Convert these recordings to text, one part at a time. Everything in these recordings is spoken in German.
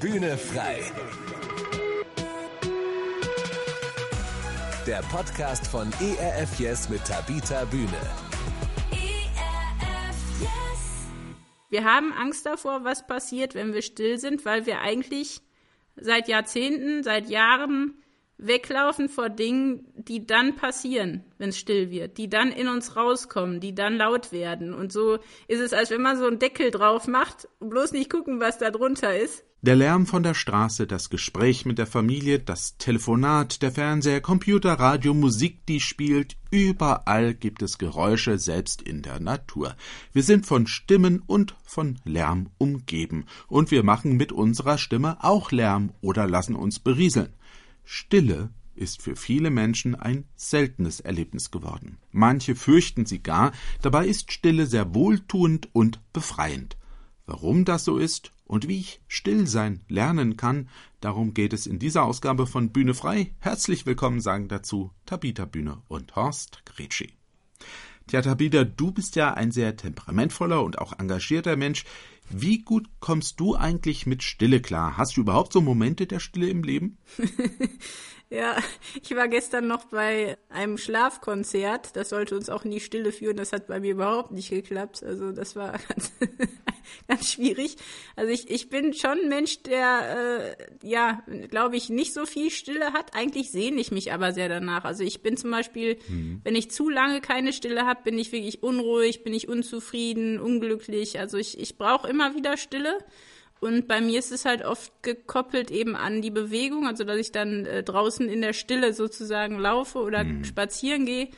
Bühne frei. Der Podcast von ERF Yes mit Tabita Bühne. Wir haben Angst davor, was passiert, wenn wir still sind, weil wir eigentlich seit Jahrzehnten, seit Jahren weglaufen vor Dingen, die dann passieren, wenn es still wird, die dann in uns rauskommen, die dann laut werden. Und so ist es, als wenn man so einen Deckel drauf macht, bloß nicht gucken, was da drunter ist. Der Lärm von der Straße, das Gespräch mit der Familie, das Telefonat, der Fernseher, Computer, Radio, Musik, die spielt, überall gibt es Geräusche, selbst in der Natur. Wir sind von Stimmen und von Lärm umgeben, und wir machen mit unserer Stimme auch Lärm oder lassen uns berieseln. Stille ist für viele Menschen ein seltenes Erlebnis geworden. Manche fürchten sie gar, dabei ist Stille sehr wohltuend und befreiend. Warum das so ist und wie ich still sein lernen kann, darum geht es in dieser Ausgabe von Bühne frei. Herzlich willkommen sagen dazu Tabita Bühne und Horst Gretschi. Tja, Tabita, du bist ja ein sehr temperamentvoller und auch engagierter Mensch. Wie gut kommst du eigentlich mit Stille klar? Hast du überhaupt so Momente der Stille im Leben? ja, ich war gestern noch bei einem Schlafkonzert. Das sollte uns auch in die Stille führen. Das hat bei mir überhaupt nicht geklappt. Also das war ganz, ganz schwierig. Also ich, ich bin schon ein Mensch, der, äh, ja, glaube ich, nicht so viel Stille hat. Eigentlich sehne ich mich aber sehr danach. Also ich bin zum Beispiel, mhm. wenn ich zu lange keine Stille habe, bin ich wirklich unruhig, bin ich unzufrieden, unglücklich. Also ich, ich brauche immer wieder Stille. Und bei mir ist es halt oft gekoppelt eben an die Bewegung, also dass ich dann äh, draußen in der Stille sozusagen laufe oder mhm. spazieren gehe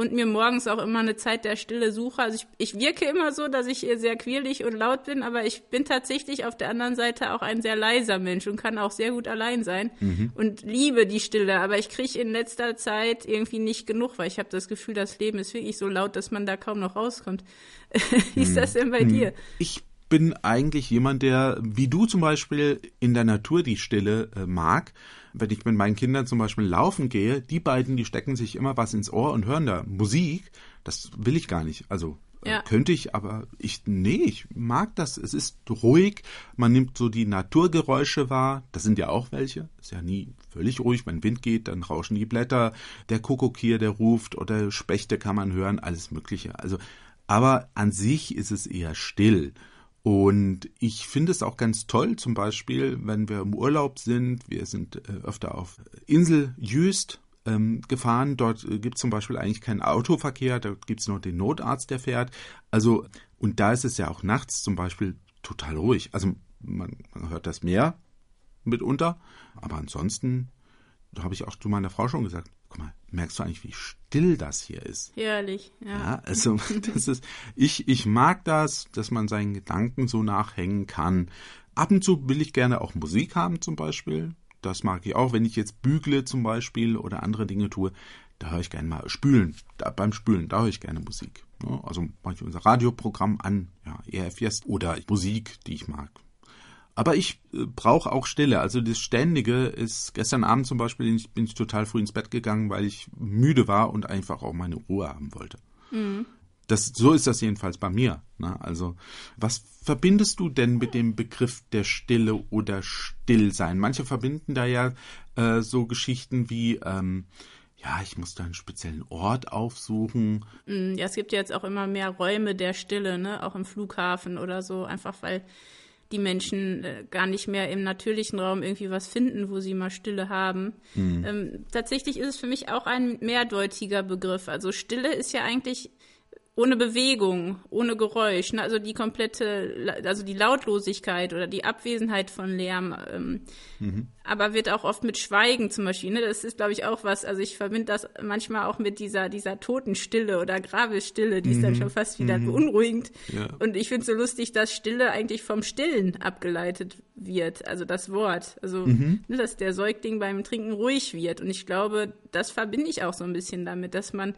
und mir morgens auch immer eine Zeit der Stille suche. Also ich, ich wirke immer so, dass ich sehr quirlig und laut bin, aber ich bin tatsächlich auf der anderen Seite auch ein sehr leiser Mensch und kann auch sehr gut allein sein mhm. und liebe die Stille. Aber ich kriege in letzter Zeit irgendwie nicht genug, weil ich habe das Gefühl, das Leben ist wirklich so laut, dass man da kaum noch rauskommt. Wie ist das denn bei mhm. dir? Ich bin eigentlich jemand, der, wie du zum Beispiel, in der Natur die Stille äh, mag. Wenn ich mit meinen Kindern zum Beispiel laufen gehe, die beiden, die stecken sich immer was ins Ohr und hören da Musik. Das will ich gar nicht. Also äh, ja. könnte ich, aber ich, nee, ich mag das. Es ist ruhig. Man nimmt so die Naturgeräusche wahr. Das sind ja auch welche. Ist ja nie völlig ruhig. Wenn Wind geht, dann rauschen die Blätter. Der Kuckuck hier, der ruft oder Spechte kann man hören. Alles Mögliche. Also, aber an sich ist es eher still. Und ich finde es auch ganz toll, zum Beispiel, wenn wir im Urlaub sind, wir sind äh, öfter auf Insel Jüst ähm, gefahren, dort äh, gibt es zum Beispiel eigentlich keinen Autoverkehr, da gibt es nur den Notarzt, der fährt. Also, und da ist es ja auch nachts zum Beispiel total ruhig. Also man, man hört das Meer mitunter, aber ansonsten habe ich auch zu meiner Frau schon gesagt, guck mal, merkst du eigentlich, wie still das hier ist? Herrlich, ja. ja also das ist, ich, ich mag das, dass man seinen Gedanken so nachhängen kann. Ab und zu will ich gerne auch Musik haben zum Beispiel. Das mag ich auch, wenn ich jetzt bügle zum Beispiel oder andere Dinge tue. Da höre ich gerne mal spülen. Da, beim Spülen, da höre ich gerne Musik. Also mache ich unser Radioprogramm an, ja, ERF Yes, oder Musik, die ich mag. Aber ich äh, brauche auch Stille. Also das Ständige ist, gestern Abend zum Beispiel ich, bin ich total früh ins Bett gegangen, weil ich müde war und einfach auch meine Ruhe haben wollte. Mhm. Das, so ist das jedenfalls bei mir. Ne? Also, was verbindest du denn mit dem Begriff der Stille oder Stillsein? Manche verbinden da ja äh, so Geschichten wie, ähm, ja, ich muss da einen speziellen Ort aufsuchen. Mhm, ja, es gibt ja jetzt auch immer mehr Räume der Stille, ne? Auch im Flughafen oder so, einfach weil die Menschen äh, gar nicht mehr im natürlichen Raum irgendwie was finden, wo sie mal Stille haben. Mhm. Ähm, tatsächlich ist es für mich auch ein mehrdeutiger Begriff. Also Stille ist ja eigentlich ohne Bewegung, ohne Geräusch, ne? also die komplette, also die Lautlosigkeit oder die Abwesenheit von Lärm, ähm, mhm. aber wird auch oft mit Schweigen zum Beispiel, ne? das ist glaube ich auch was, also ich verbinde das manchmal auch mit dieser, dieser Totenstille oder Grabestille, die mhm. ist dann mhm. schon fast wieder mhm. beunruhigend ja. und ich finde es so lustig, dass Stille eigentlich vom Stillen abgeleitet wird, also das Wort, also mhm. ne, dass der Säugling beim Trinken ruhig wird und ich glaube, das verbinde ich auch so ein bisschen damit, dass man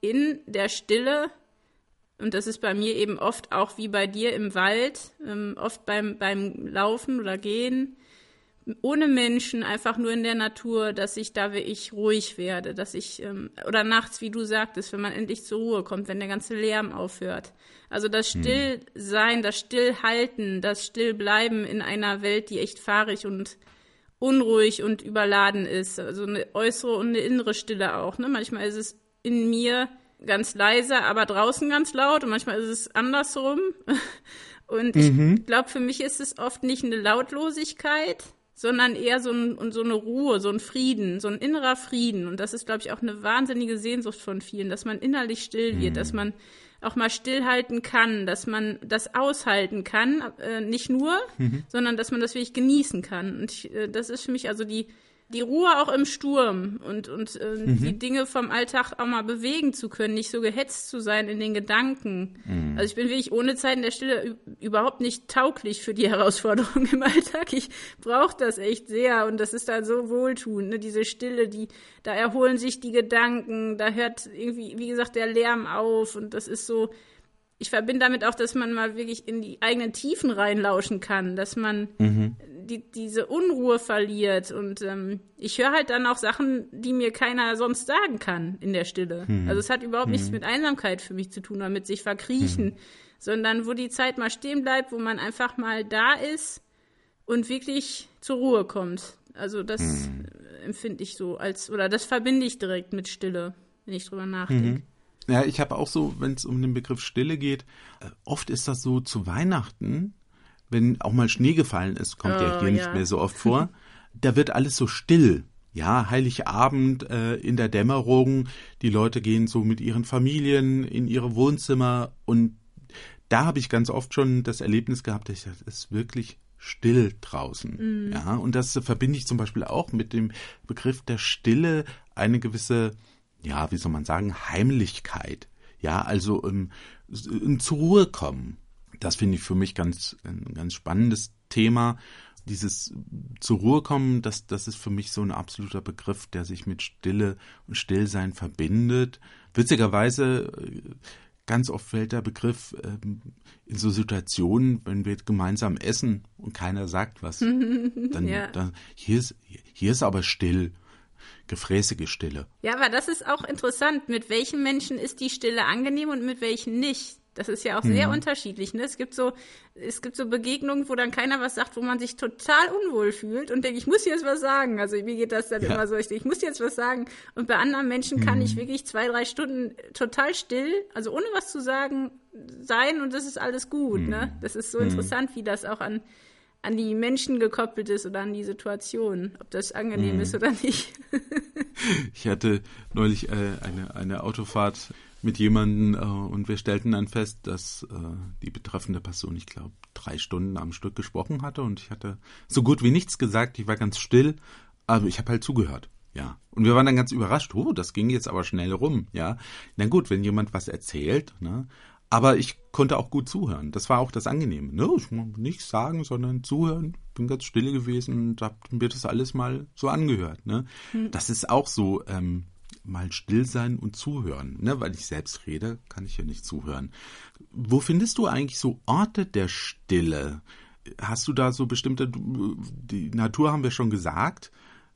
in der Stille und das ist bei mir eben oft auch wie bei dir im Wald, ähm, oft beim, beim Laufen oder Gehen, ohne Menschen, einfach nur in der Natur, dass ich da wirklich ruhig werde, dass ich, ähm, oder nachts, wie du sagtest, wenn man endlich zur Ruhe kommt, wenn der ganze Lärm aufhört. Also das hm. Stillsein, das Stillhalten, das Stillbleiben in einer Welt, die echt fahrig und unruhig und überladen ist. Also eine äußere und eine innere Stille auch. Ne? Manchmal ist es in mir ganz leise, aber draußen ganz laut und manchmal ist es andersrum. Und mhm. ich glaube, für mich ist es oft nicht eine Lautlosigkeit, sondern eher so, ein, so eine Ruhe, so ein Frieden, so ein innerer Frieden. Und das ist, glaube ich, auch eine wahnsinnige Sehnsucht von vielen, dass man innerlich still wird, mhm. dass man auch mal stillhalten kann, dass man das aushalten kann, äh, nicht nur, mhm. sondern dass man das wirklich genießen kann. Und ich, äh, das ist für mich also die die Ruhe auch im Sturm und, und äh, mhm. die Dinge vom Alltag auch mal bewegen zu können, nicht so gehetzt zu sein in den Gedanken. Mhm. Also ich bin wirklich ohne Zeit in der Stille überhaupt nicht tauglich für die Herausforderung im Alltag. Ich brauche das echt sehr und das ist dann so wohltuend, ne? diese Stille, die, da erholen sich die Gedanken, da hört irgendwie, wie gesagt, der Lärm auf und das ist so, ich verbinde damit auch, dass man mal wirklich in die eigenen Tiefen reinlauschen kann, dass man mhm. Die, diese Unruhe verliert. Und ähm, ich höre halt dann auch Sachen, die mir keiner sonst sagen kann in der Stille. Mhm. Also es hat überhaupt mhm. nichts mit Einsamkeit für mich zu tun oder mit sich verkriechen, mhm. sondern wo die Zeit mal stehen bleibt, wo man einfach mal da ist und wirklich zur Ruhe kommt. Also das mhm. empfinde ich so als, oder das verbinde ich direkt mit Stille, wenn ich drüber nachdenke. Mhm. Ja, ich habe auch so, wenn es um den Begriff Stille geht, äh, oft ist das so zu Weihnachten, wenn auch mal Schnee gefallen ist, kommt oh, ja hier ja. nicht mehr so oft vor, da wird alles so still. Ja, Heiligabend äh, in der Dämmerung, die Leute gehen so mit ihren Familien in ihre Wohnzimmer und da habe ich ganz oft schon das Erlebnis gehabt, dass ich dachte, es ist wirklich still draußen. Mm. Ja, und das verbinde ich zum Beispiel auch mit dem Begriff der Stille eine gewisse ja, wie soll man sagen, Heimlichkeit. Ja, also um, um zur Ruhe kommen. Das finde ich für mich ganz, ein ganz spannendes Thema. Dieses zur Ruhe kommen, das, das ist für mich so ein absoluter Begriff, der sich mit Stille und Stillsein verbindet. Witzigerweise, ganz oft fällt der Begriff ähm, in so Situationen, wenn wir gemeinsam essen und keiner sagt was. Dann, ja. dann hier ist, hier ist aber still gefräßige Stille. Ja, aber das ist auch interessant. Mit welchen Menschen ist die Stille angenehm und mit welchen nicht? Das ist ja auch sehr mhm. unterschiedlich. Ne? Es gibt so, es gibt so Begegnungen, wo dann keiner was sagt, wo man sich total unwohl fühlt und denkt, ich muss jetzt was sagen. Also mir geht das dann ja. immer so, ich denke, ich muss jetzt was sagen. Und bei anderen Menschen kann mhm. ich wirklich zwei, drei Stunden total still, also ohne was zu sagen, sein und das ist alles gut. Ne? Mhm. Ne? Das ist so mhm. interessant, wie das auch an an die Menschen gekoppelt ist oder an die Situation, ob das angenehm mhm. ist oder nicht. ich hatte neulich äh, eine, eine Autofahrt mit jemandem äh, und wir stellten dann fest, dass äh, die betreffende Person, ich glaube, drei Stunden am Stück gesprochen hatte und ich hatte so gut wie nichts gesagt, ich war ganz still, aber ich habe halt zugehört. Ja. Und wir waren dann ganz überrascht, oh, das ging jetzt aber schnell rum, ja. Na gut, wenn jemand was erzählt, ne, aber ich konnte auch gut zuhören. Das war auch das Angenehme. Ne? Ich muss nichts sagen, sondern zuhören. Bin ganz still gewesen und hab mir das alles mal so angehört. Ne? Hm. Das ist auch so, ähm, mal still sein und zuhören. Ne? Weil ich selbst rede, kann ich ja nicht zuhören. Wo findest du eigentlich so Orte der Stille? Hast du da so bestimmte, die Natur haben wir schon gesagt,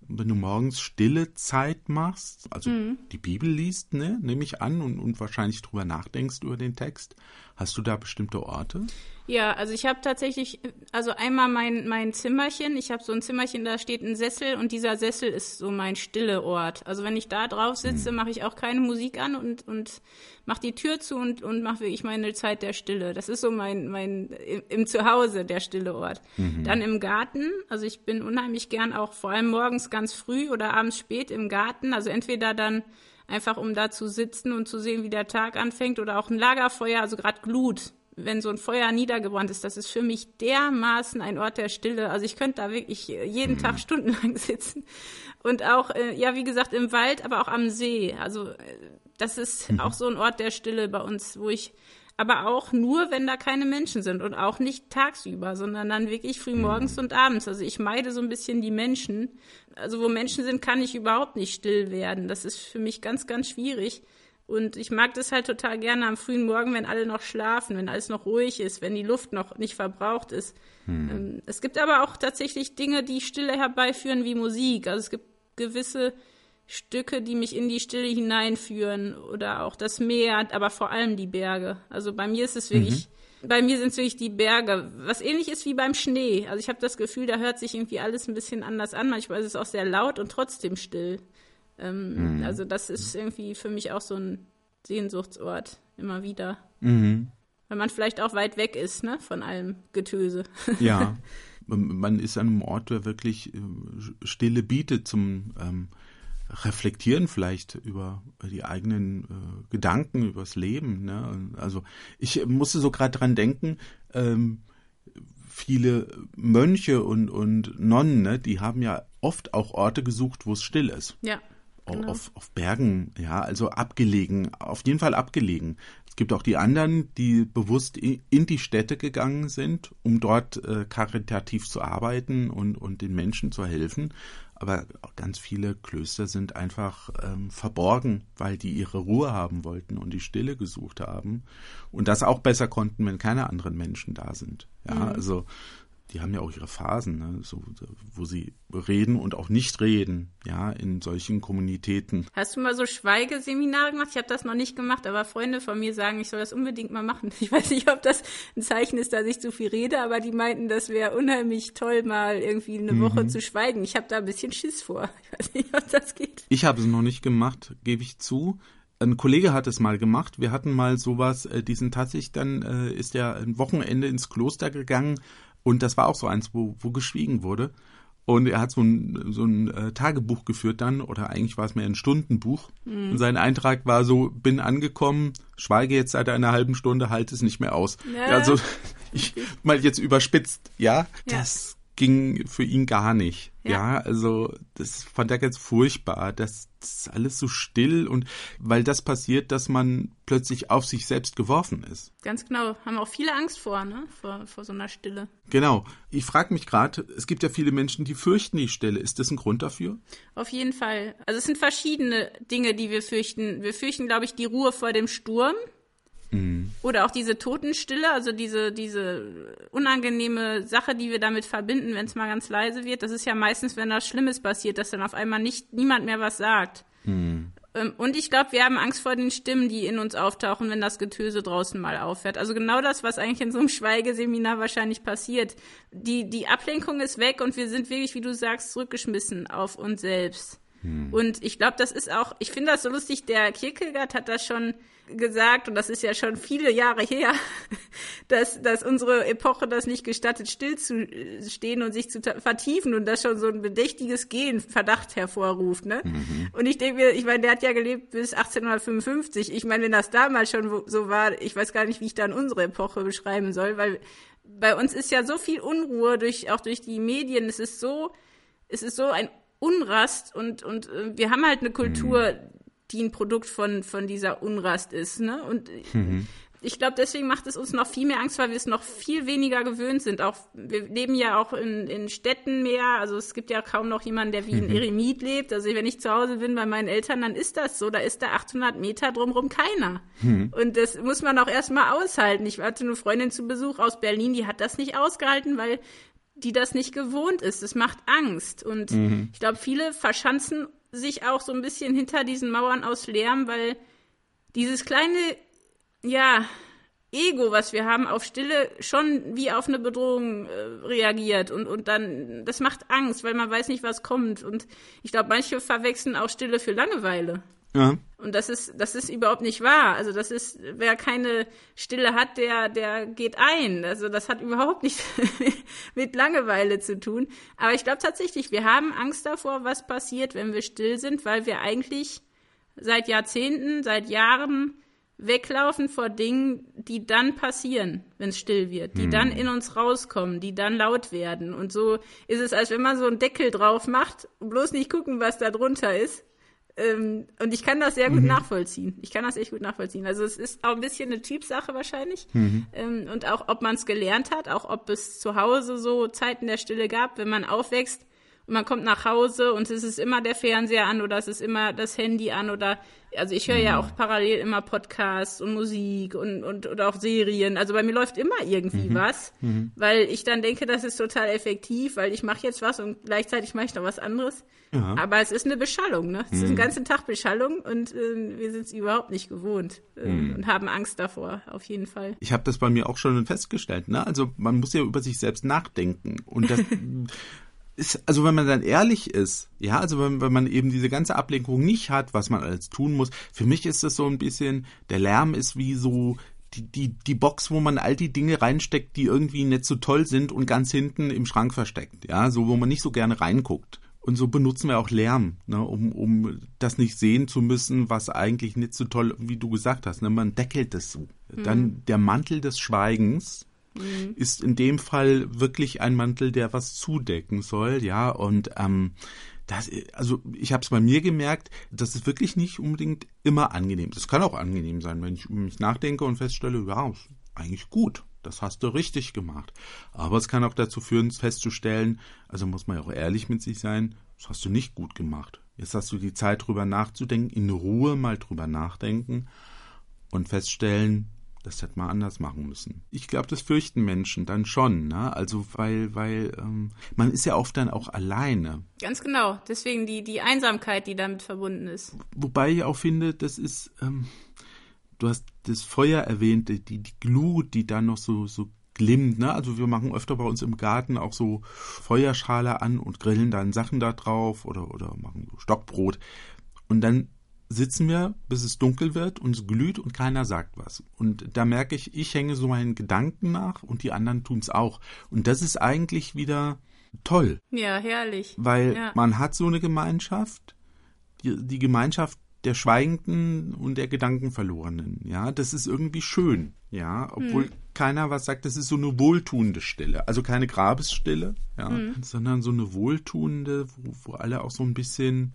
wenn du morgens stille Zeit machst, also mhm. die Bibel liest, ne, nehme ich an, und, und wahrscheinlich drüber nachdenkst über den Text, hast du da bestimmte Orte? Ja, also ich habe tatsächlich, also einmal mein, mein Zimmerchen, ich habe so ein Zimmerchen, da steht ein Sessel und dieser Sessel ist so mein stille Ort. Also wenn ich da drauf sitze, mhm. mache ich auch keine Musik an und, und mache die Tür zu und, und mache wirklich meine Zeit der Stille. Das ist so mein, mein im, im Zuhause der stille Ort. Mhm. Dann im Garten, also ich bin unheimlich gern auch vor allem morgens ganz früh oder abends spät im Garten, also entweder dann einfach um da zu sitzen und zu sehen, wie der Tag anfängt oder auch ein Lagerfeuer, also gerade Glut wenn so ein Feuer niedergebrannt ist, das ist für mich dermaßen ein Ort der Stille. Also ich könnte da wirklich jeden mhm. Tag stundenlang sitzen. Und auch, äh, ja, wie gesagt, im Wald, aber auch am See. Also äh, das ist mhm. auch so ein Ort der Stille bei uns, wo ich, aber auch nur, wenn da keine Menschen sind und auch nicht tagsüber, sondern dann wirklich früh morgens mhm. und abends. Also ich meide so ein bisschen die Menschen. Also wo Menschen sind, kann ich überhaupt nicht still werden. Das ist für mich ganz, ganz schwierig. Und ich mag das halt total gerne am frühen Morgen, wenn alle noch schlafen, wenn alles noch ruhig ist, wenn die Luft noch nicht verbraucht ist. Hm. Es gibt aber auch tatsächlich Dinge, die Stille herbeiführen, wie Musik. Also es gibt gewisse Stücke, die mich in die Stille hineinführen oder auch das Meer, aber vor allem die Berge. Also bei mir ist es wirklich, mhm. bei mir sind es wirklich die Berge, was ähnlich ist wie beim Schnee. Also ich habe das Gefühl, da hört sich irgendwie alles ein bisschen anders an. Manchmal ist es auch sehr laut und trotzdem still. Ähm, mhm. Also das ist irgendwie für mich auch so ein Sehnsuchtsort immer wieder. Mhm. Weil man vielleicht auch weit weg ist, ne, von allem Getöse. Ja. Man ist an einem Ort, der wirklich äh, Stille bietet zum ähm, Reflektieren vielleicht über die eigenen äh, Gedanken, übers Leben. Ne? Also ich musste so gerade dran denken, ähm, viele Mönche und, und Nonnen, ne, die haben ja oft auch Orte gesucht, wo es still ist. Ja. Genau. Auf, auf Bergen, ja, also abgelegen, auf jeden Fall abgelegen. Es gibt auch die anderen, die bewusst in die Städte gegangen sind, um dort äh, karitativ zu arbeiten und, und den Menschen zu helfen. Aber ganz viele Klöster sind einfach ähm, verborgen, weil die ihre Ruhe haben wollten und die Stille gesucht haben und das auch besser konnten, wenn keine anderen Menschen da sind. Ja, mhm. also die haben ja auch ihre Phasen, ne? so, wo sie reden und auch nicht reden, ja, in solchen Kommunitäten. Hast du mal so Schweigeseminare gemacht? Ich habe das noch nicht gemacht, aber Freunde von mir sagen, ich soll das unbedingt mal machen. Ich weiß nicht, ob das ein Zeichen ist, dass ich zu viel rede, aber die meinten, das wäre unheimlich toll, mal irgendwie eine mhm. Woche zu schweigen. Ich habe da ein bisschen Schiss vor. Ich weiß nicht, ob das geht. Ich habe es noch nicht gemacht, gebe ich zu ein Kollege hat es mal gemacht. Wir hatten mal sowas, äh, diesen tatsächlich, dann äh, ist er ein Wochenende ins Kloster gegangen und das war auch so eins, wo, wo geschwiegen wurde. Und er hat so ein, so ein äh, Tagebuch geführt dann, oder eigentlich war es mehr ein Stundenbuch. Mhm. Und sein Eintrag war so, bin angekommen, schweige jetzt seit einer halben Stunde, halte es nicht mehr aus. Ja. Also ich mal jetzt überspitzt, ja, ja. das ging für ihn gar nicht. Ja, ja also das fand er ganz furchtbar. Das, das alles so still und weil das passiert, dass man plötzlich auf sich selbst geworfen ist. Ganz genau. Haben auch viele Angst vor, ne? Vor, vor so einer Stille. Genau. Ich frage mich gerade, es gibt ja viele Menschen, die fürchten die Stille. Ist das ein Grund dafür? Auf jeden Fall. Also es sind verschiedene Dinge, die wir fürchten. Wir fürchten, glaube ich, die Ruhe vor dem Sturm. Mhm. Oder auch diese Totenstille, also diese, diese unangenehme Sache, die wir damit verbinden, wenn es mal ganz leise wird. Das ist ja meistens, wenn das Schlimmes passiert, dass dann auf einmal nicht niemand mehr was sagt. Mhm. Und ich glaube, wir haben Angst vor den Stimmen, die in uns auftauchen, wenn das Getöse draußen mal aufhört. Also genau das, was eigentlich in so einem Schweigeseminar wahrscheinlich passiert. Die, die Ablenkung ist weg und wir sind wirklich, wie du sagst, zurückgeschmissen auf uns selbst. Hm. Und ich glaube, das ist auch, ich finde das so lustig, der Kierkegaard hat das schon gesagt, und das ist ja schon viele Jahre her, dass, dass unsere Epoche das nicht gestattet, stillzustehen und sich zu vertiefen und das schon so ein bedächtiges Gehen Verdacht hervorruft. Ne? Mhm. Und ich denke mir, ich meine, der hat ja gelebt bis 1855. Ich meine, wenn das damals schon so war, ich weiß gar nicht, wie ich dann unsere Epoche beschreiben soll, weil bei uns ist ja so viel Unruhe durch, auch durch die Medien. Es ist so, es ist so ein Unrast und, und äh, wir haben halt eine Kultur, mhm die ein Produkt von, von dieser Unrast ist. Ne? Und mhm. ich glaube, deswegen macht es uns noch viel mehr Angst, weil wir es noch viel weniger gewöhnt sind. Auch wir leben ja auch in, in Städten mehr. Also es gibt ja kaum noch jemanden, der wie mhm. ein Eremit lebt. Also wenn ich zu Hause bin bei meinen Eltern, dann ist das so. Da ist da 800 Meter drumherum keiner. Mhm. Und das muss man auch erstmal aushalten. Ich hatte eine Freundin zu Besuch aus Berlin, die hat das nicht ausgehalten, weil die das nicht gewohnt ist. Das macht Angst. Und mhm. ich glaube, viele verschanzen sich auch so ein bisschen hinter diesen Mauern aus Lärm, weil dieses kleine, ja, Ego, was wir haben, auf Stille schon wie auf eine Bedrohung äh, reagiert und, und dann, das macht Angst, weil man weiß nicht, was kommt. Und ich glaube, manche verwechseln auch Stille für Langeweile. Ja. Und das ist, das ist überhaupt nicht wahr. Also das ist, wer keine Stille hat, der, der geht ein. Also das hat überhaupt nichts mit Langeweile zu tun. Aber ich glaube tatsächlich, wir haben Angst davor, was passiert, wenn wir still sind, weil wir eigentlich seit Jahrzehnten, seit Jahren weglaufen vor Dingen, die dann passieren, wenn es still wird, die hm. dann in uns rauskommen, die dann laut werden. Und so ist es, als wenn man so einen Deckel drauf macht, bloß nicht gucken, was da drunter ist ähm, und ich kann das sehr gut mhm. nachvollziehen. Ich kann das echt gut nachvollziehen. Also es ist auch ein bisschen eine Typsache wahrscheinlich. Mhm. Ähm, und auch, ob man es gelernt hat, auch ob es zu Hause so Zeiten der Stille gab, wenn man aufwächst man kommt nach Hause und es ist immer der Fernseher an oder es ist immer das Handy an oder also ich höre ja Mhm. auch parallel immer Podcasts und Musik und, und oder auch Serien. Also bei mir läuft immer irgendwie Mhm. was, weil ich dann denke, das ist total effektiv, weil ich mache jetzt was und gleichzeitig mache ich noch was anderes. Ja. Mhm. Aber es ist eine Beschallung, ne? Es ist den ganzen Tag Beschallung und äh, wir sind es überhaupt nicht gewohnt äh, Mhm. und haben Angst davor, auf jeden Fall. Ich habe das bei mir auch schon festgestellt. Ne? Also man muss ja über sich selbst nachdenken. Und das ist, also wenn man dann ehrlich ist, ja, also wenn, wenn man eben diese ganze Ablenkung nicht hat, was man alles tun muss, für mich ist das so ein bisschen, der Lärm ist wie so die, die, die Box, wo man all die Dinge reinsteckt, die irgendwie nicht so toll sind und ganz hinten im Schrank versteckt, ja, so wo man nicht so gerne reinguckt. Und so benutzen wir auch Lärm, ne, um, um das nicht sehen zu müssen, was eigentlich nicht so toll, wie du gesagt hast. Ne, man deckelt das so. Dann der Mantel des Schweigens ist in dem Fall wirklich ein Mantel, der was zudecken soll, ja. Und ähm, das, also ich habe es bei mir gemerkt, das ist wirklich nicht unbedingt immer angenehm. Das kann auch angenehm sein, wenn ich über mich nachdenke und feststelle, ja, ist eigentlich gut. Das hast du richtig gemacht. Aber es kann auch dazu führen, festzustellen, also muss man ja auch ehrlich mit sich sein, das hast du nicht gut gemacht. Jetzt hast du die Zeit drüber nachzudenken, in Ruhe mal drüber nachdenken und feststellen, das hätte man anders machen müssen. Ich glaube, das fürchten Menschen dann schon, ne? Also weil, weil ähm, man ist ja oft dann auch alleine. Ganz genau. Deswegen die, die Einsamkeit, die damit verbunden ist. Wobei ich auch finde, das ist, ähm, du hast das Feuer erwähnt, die, die Glut, die da noch so, so glimmt, ne? Also wir machen öfter bei uns im Garten auch so Feuerschale an und grillen dann Sachen da drauf oder, oder machen so Stockbrot. Und dann sitzen wir, bis es dunkel wird und es glüht und keiner sagt was. Und da merke ich, ich hänge so meinen Gedanken nach und die anderen tun es auch. Und das ist eigentlich wieder toll, Ja, herrlich. weil ja. man hat so eine Gemeinschaft, die, die Gemeinschaft der Schweigenden und der Gedankenverlorenen. Ja, das ist irgendwie schön. Ja, obwohl Hm. keiner was sagt, das ist so eine wohltuende Stille. Also keine Grabesstille, ja, Hm. sondern so eine wohltuende, wo, wo alle auch so ein bisschen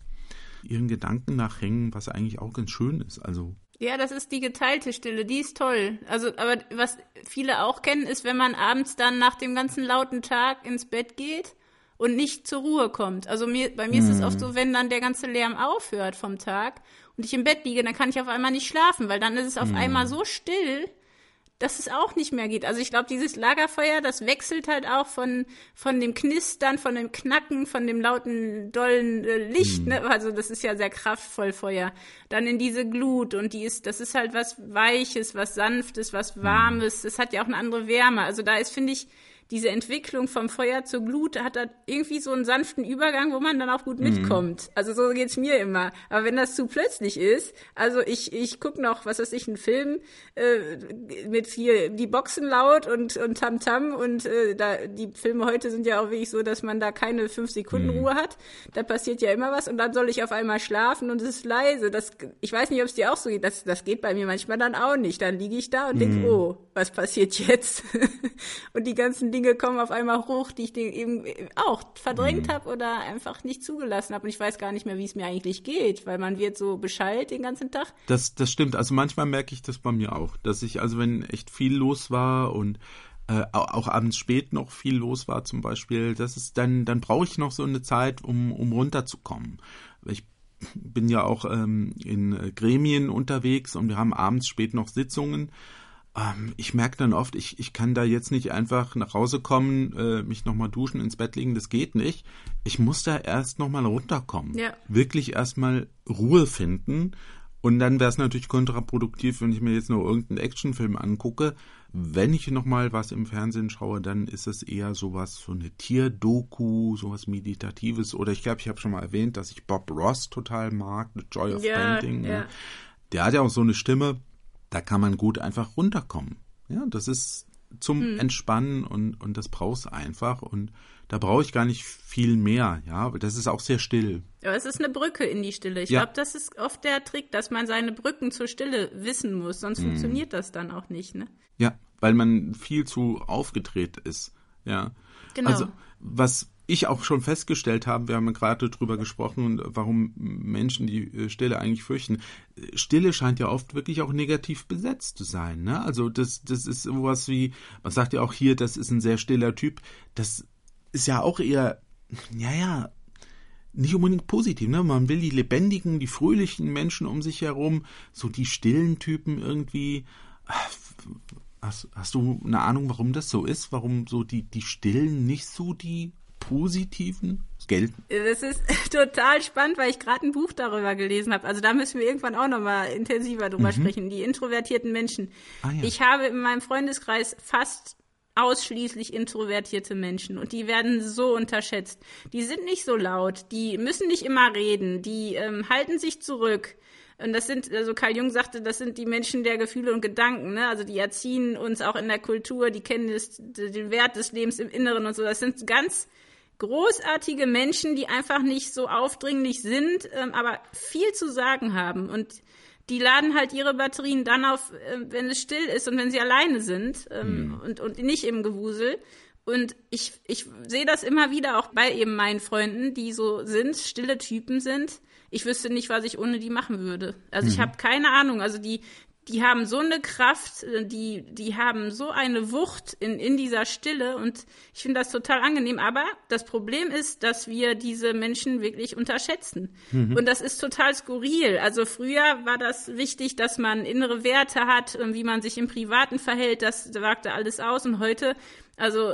ihren Gedanken nachhängen, was eigentlich auch ganz schön ist. Also Ja, das ist die geteilte Stille, die ist toll. Also, aber was viele auch kennen, ist, wenn man abends dann nach dem ganzen lauten Tag ins Bett geht und nicht zur Ruhe kommt. Also mir, bei mir ist es oft so, wenn dann der ganze Lärm aufhört vom Tag und ich im Bett liege, dann kann ich auf einmal nicht schlafen, weil dann ist es auf einmal so still, dass es auch nicht mehr geht. Also ich glaube, dieses Lagerfeuer, das wechselt halt auch von, von dem Knistern, von dem Knacken, von dem lauten, dollen äh, Licht, ne? Also das ist ja sehr kraftvoll Feuer. Dann in diese Glut und die ist, das ist halt was Weiches, was Sanftes, was Warmes. Das hat ja auch eine andere Wärme. Also da ist, finde ich, diese Entwicklung vom Feuer zur Glut hat da irgendwie so einen sanften Übergang, wo man dann auch gut mitkommt. Also so geht's mir immer. Aber wenn das zu plötzlich ist, also ich, ich guck noch, was weiß ich, einen Film äh, mit hier die Boxen laut und und Tamtam und äh, da die Filme heute sind ja auch wirklich so, dass man da keine fünf Sekunden Ruhe hat. Da passiert ja immer was und dann soll ich auf einmal schlafen und es ist leise. Das, ich weiß nicht, ob es dir auch so geht. Das, das geht bei mir manchmal dann auch nicht. Dann liege ich da und denke, oh, was passiert jetzt? und die ganzen Dinge kommen auf einmal hoch, die ich den eben auch verdrängt habe oder einfach nicht zugelassen habe. Und ich weiß gar nicht mehr, wie es mir eigentlich geht, weil man wird so beschallt den ganzen Tag. Das, das stimmt. Also manchmal merke ich das bei mir auch, dass ich, also wenn echt viel los war und äh, auch, auch abends spät noch viel los war zum Beispiel, das ist dann, dann brauche ich noch so eine Zeit, um, um runterzukommen. Ich bin ja auch ähm, in äh, Gremien unterwegs und wir haben abends spät noch Sitzungen. Ähm, ich merke dann oft, ich, ich kann da jetzt nicht einfach nach Hause kommen, äh, mich nochmal duschen, ins Bett legen, das geht nicht. Ich muss da erst nochmal runterkommen. Ja. Wirklich erstmal Ruhe finden. Und dann wäre es natürlich kontraproduktiv, wenn ich mir jetzt nur irgendeinen Actionfilm angucke. Wenn ich nochmal was im Fernsehen schaue, dann ist es eher sowas, so eine Tierdoku, sowas Meditatives. Oder ich glaube, ich habe schon mal erwähnt, dass ich Bob Ross total mag, The Joy of Ja, Painting. ja. Ne? Der hat ja auch so eine Stimme, da kann man gut einfach runterkommen. Ja, das ist zum Hm. Entspannen und, und das brauchst einfach. Und da brauche ich gar nicht viel mehr. Ja, das ist auch sehr still. Aber es ist eine Brücke in die Stille. Ich Ja. glaube, das ist oft der Trick, dass man seine Brücken zur Stille wissen muss, sonst funktioniert das dann auch nicht, ne? Ja, weil man viel zu aufgedreht ist. Ja. Genau. Also, was ich auch schon festgestellt habe, wir haben gerade drüber gesprochen, warum Menschen die äh, Stille eigentlich fürchten. Stille scheint ja oft wirklich auch negativ besetzt zu sein. Ne? Also das, das ist sowas wie, man sagt ja auch hier, das ist ein sehr stiller Typ. Das ist ja auch eher, ja, ja, nicht unbedingt positiv, ne? Man will die lebendigen, die fröhlichen Menschen um sich herum, so die stillen Typen irgendwie. Hast, hast du eine Ahnung, warum das so ist? Warum so die, die Stillen nicht so die positiven gelten? Das ist total spannend, weil ich gerade ein Buch darüber gelesen habe. Also da müssen wir irgendwann auch nochmal intensiver drüber mhm. sprechen. Die introvertierten Menschen. Ah, ja. Ich habe in meinem Freundeskreis fast ausschließlich introvertierte Menschen und die werden so unterschätzt. Die sind nicht so laut, die müssen nicht immer reden, die ähm, halten sich zurück. Und das sind, also Karl Jung sagte, das sind die Menschen der Gefühle und Gedanken, ne? Also die erziehen uns auch in der Kultur, die kennen das, den Wert des Lebens im Inneren und so. Das sind ganz großartige Menschen, die einfach nicht so aufdringlich sind, ähm, aber viel zu sagen haben. Und die laden halt ihre Batterien dann auf, äh, wenn es still ist und wenn sie alleine sind ähm, mhm. und, und nicht im Gewusel. Und ich, ich sehe das immer wieder auch bei eben meinen Freunden, die so sind, stille Typen sind. Ich wüsste nicht, was ich ohne die machen würde. Also mhm. ich habe keine Ahnung. Also die, die haben so eine Kraft, äh, die, die haben so eine Wucht in, in dieser Stille und ich finde das total angenehm. Aber das Problem ist, dass wir diese Menschen wirklich unterschätzen. Mhm. Und das ist total skurril. Also früher war das wichtig, dass man innere Werte hat, wie man sich im Privaten verhält, das sagte alles aus. Und heute, also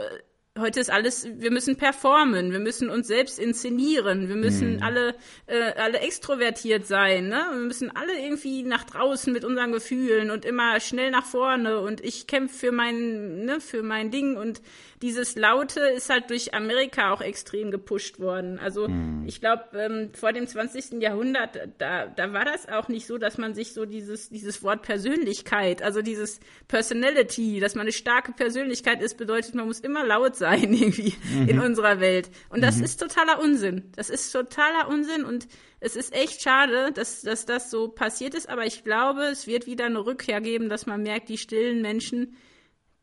heute ist alles, wir müssen performen, wir müssen uns selbst inszenieren, wir müssen mhm. alle, äh, alle extrovertiert sein, ne? Wir müssen alle irgendwie nach draußen mit unseren Gefühlen und immer schnell nach vorne und ich kämpfe für mein, ne, für mein Ding und dieses Laute ist halt durch Amerika auch extrem gepusht worden. Also mhm. ich glaube, ähm, vor dem 20. Jahrhundert, da, da war das auch nicht so, dass man sich so dieses, dieses Wort Persönlichkeit, also dieses Personality, dass man eine starke Persönlichkeit ist, bedeutet, man muss immer laut sein irgendwie mhm. in unserer Welt. Und das mhm. ist totaler Unsinn. Das ist totaler Unsinn und es ist echt schade, dass, dass das so passiert ist, aber ich glaube, es wird wieder eine Rückkehr geben, dass man merkt, die stillen Menschen,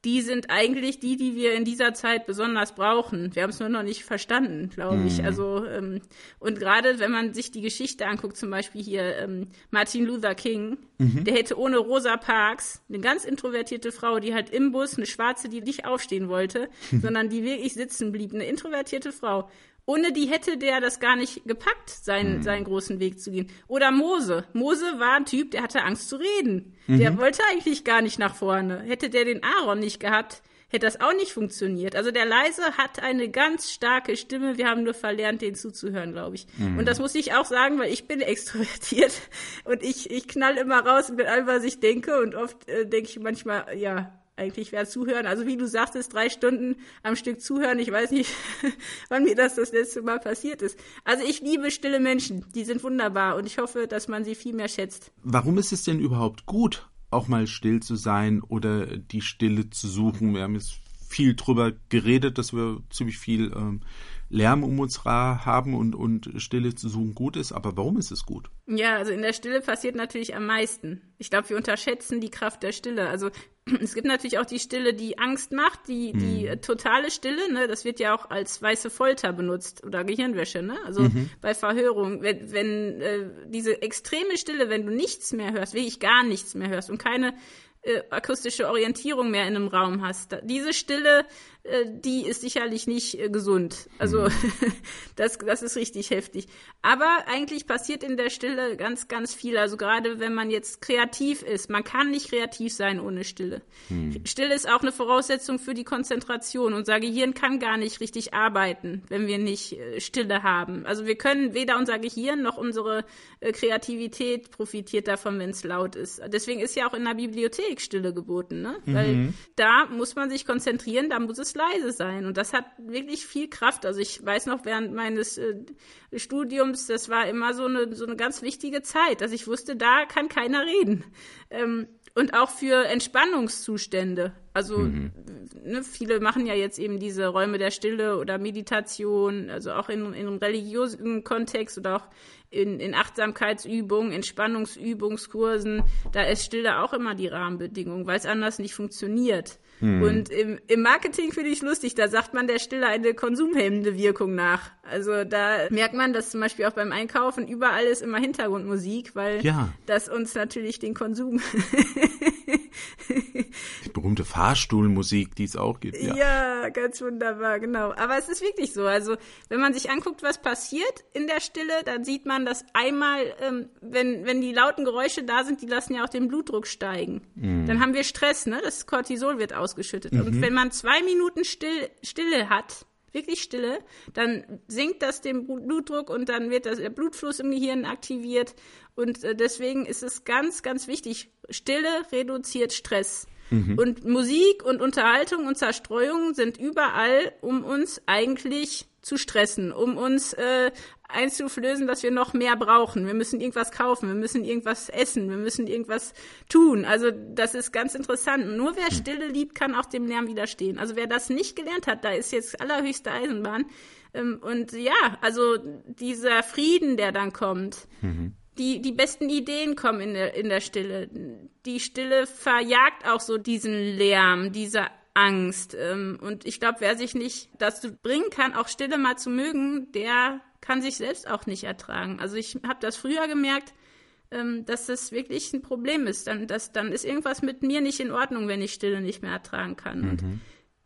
die sind eigentlich die, die wir in dieser Zeit besonders brauchen. Wir haben es nur noch nicht verstanden, glaube ich. Mhm. Also ähm, und gerade wenn man sich die Geschichte anguckt, zum Beispiel hier ähm, Martin Luther King, mhm. der hätte ohne Rosa Parks eine ganz introvertierte Frau, die halt im Bus eine Schwarze, die nicht aufstehen wollte, sondern die wirklich sitzen blieb, eine introvertierte Frau. Ohne die hätte der das gar nicht gepackt, seinen, mhm. seinen großen Weg zu gehen. Oder Mose. Mose war ein Typ, der hatte Angst zu reden. Mhm. Der wollte eigentlich gar nicht nach vorne. Hätte der den Aaron nicht gehabt, hätte das auch nicht funktioniert. Also der Leise hat eine ganz starke Stimme. Wir haben nur verlernt, den zuzuhören, glaube ich. Mhm. Und das muss ich auch sagen, weil ich bin extrovertiert und ich, ich knall immer raus mit allem, was ich denke. Und oft äh, denke ich manchmal, ja, eigentlich wäre zuhören. Also wie du sagtest, drei Stunden am Stück zuhören. Ich weiß nicht, wann mir das das letzte Mal passiert ist. Also ich liebe stille Menschen. Die sind wunderbar und ich hoffe, dass man sie viel mehr schätzt. Warum ist es denn überhaupt gut, auch mal still zu sein oder die Stille zu suchen? Wir haben jetzt viel drüber geredet, dass wir ziemlich viel ähm, Lärm um uns haben und, und Stille zu suchen gut ist. Aber warum ist es gut? Ja, also in der Stille passiert natürlich am meisten. Ich glaube, wir unterschätzen die Kraft der Stille. Also es gibt natürlich auch die Stille, die Angst macht, die, mhm. die totale Stille, ne, das wird ja auch als weiße Folter benutzt oder Gehirnwäsche, ne? Also mhm. bei Verhörung, wenn, wenn äh, diese extreme Stille, wenn du nichts mehr hörst, wirklich gar nichts mehr hörst und keine äh, akustische Orientierung mehr in einem Raum hast. Diese Stille die ist sicherlich nicht äh, gesund. Also mhm. das, das ist richtig heftig. Aber eigentlich passiert in der Stille ganz, ganz viel. Also gerade wenn man jetzt kreativ ist, man kann nicht kreativ sein ohne Stille. Mhm. Stille ist auch eine Voraussetzung für die Konzentration. Unser Gehirn kann gar nicht richtig arbeiten, wenn wir nicht äh, Stille haben. Also wir können weder unser Gehirn noch unsere Kreativität profitiert davon, wenn es laut ist. Deswegen ist ja auch in der Bibliothek Stille geboten, ne? Mhm. Weil da muss man sich konzentrieren, da muss es leise sein. Und das hat wirklich viel Kraft. Also ich weiß noch, während meines äh, Studiums, das war immer so eine, so eine ganz wichtige Zeit, dass ich wusste, da kann keiner reden. Ähm, und auch für Entspannungszustände. Also mhm. ne, viele machen ja jetzt eben diese Räume der Stille oder Meditation, also auch in, in einem religiösen Kontext oder auch in, in Achtsamkeitsübungen, Entspannungsübungskursen. Da ist Stille auch immer die Rahmenbedingung, weil es anders nicht funktioniert. Hm. Und im, im Marketing finde ich lustig, da sagt man der Stille eine konsumhemmende Wirkung nach. Also da merkt man, dass zum Beispiel auch beim Einkaufen überall ist immer Hintergrundmusik, weil ja. das uns natürlich den Konsum berühmte Fahrstuhlmusik, die es auch gibt. Ja. ja, ganz wunderbar, genau. Aber es ist wirklich so. Also wenn man sich anguckt, was passiert in der Stille, dann sieht man, dass einmal, ähm, wenn, wenn die lauten Geräusche da sind, die lassen ja auch den Blutdruck steigen. Mhm. Dann haben wir Stress, ne? Das Cortisol wird ausgeschüttet. Mhm. Und wenn man zwei Minuten still, Stille hat, wirklich Stille, dann sinkt das den Blutdruck und dann wird das, der Blutfluss im Gehirn aktiviert. Und äh, deswegen ist es ganz, ganz wichtig. Stille reduziert Stress. Mhm. Und Musik und Unterhaltung und Zerstreuung sind überall, um uns eigentlich zu stressen, um uns äh, einzuflößen, dass wir noch mehr brauchen. Wir müssen irgendwas kaufen, wir müssen irgendwas essen, wir müssen irgendwas tun. Also das ist ganz interessant. Nur wer Stille liebt, kann auch dem Lärm widerstehen. Also wer das nicht gelernt hat, da ist jetzt allerhöchste Eisenbahn. Ähm, und ja, also dieser Frieden, der dann kommt, mhm die, die besten Ideen kommen in der, in der Stille. Die Stille verjagt auch so diesen Lärm, diese Angst. Ähm, und ich glaube, wer sich nicht dazu bringen kann, auch Stille mal zu mögen, der kann sich selbst auch nicht ertragen. Also ich habe das früher gemerkt, ähm, dass das wirklich ein Problem ist. Dann, das, dann ist irgendwas mit mir nicht in Ordnung, wenn ich Stille nicht mehr ertragen kann. Mhm. Und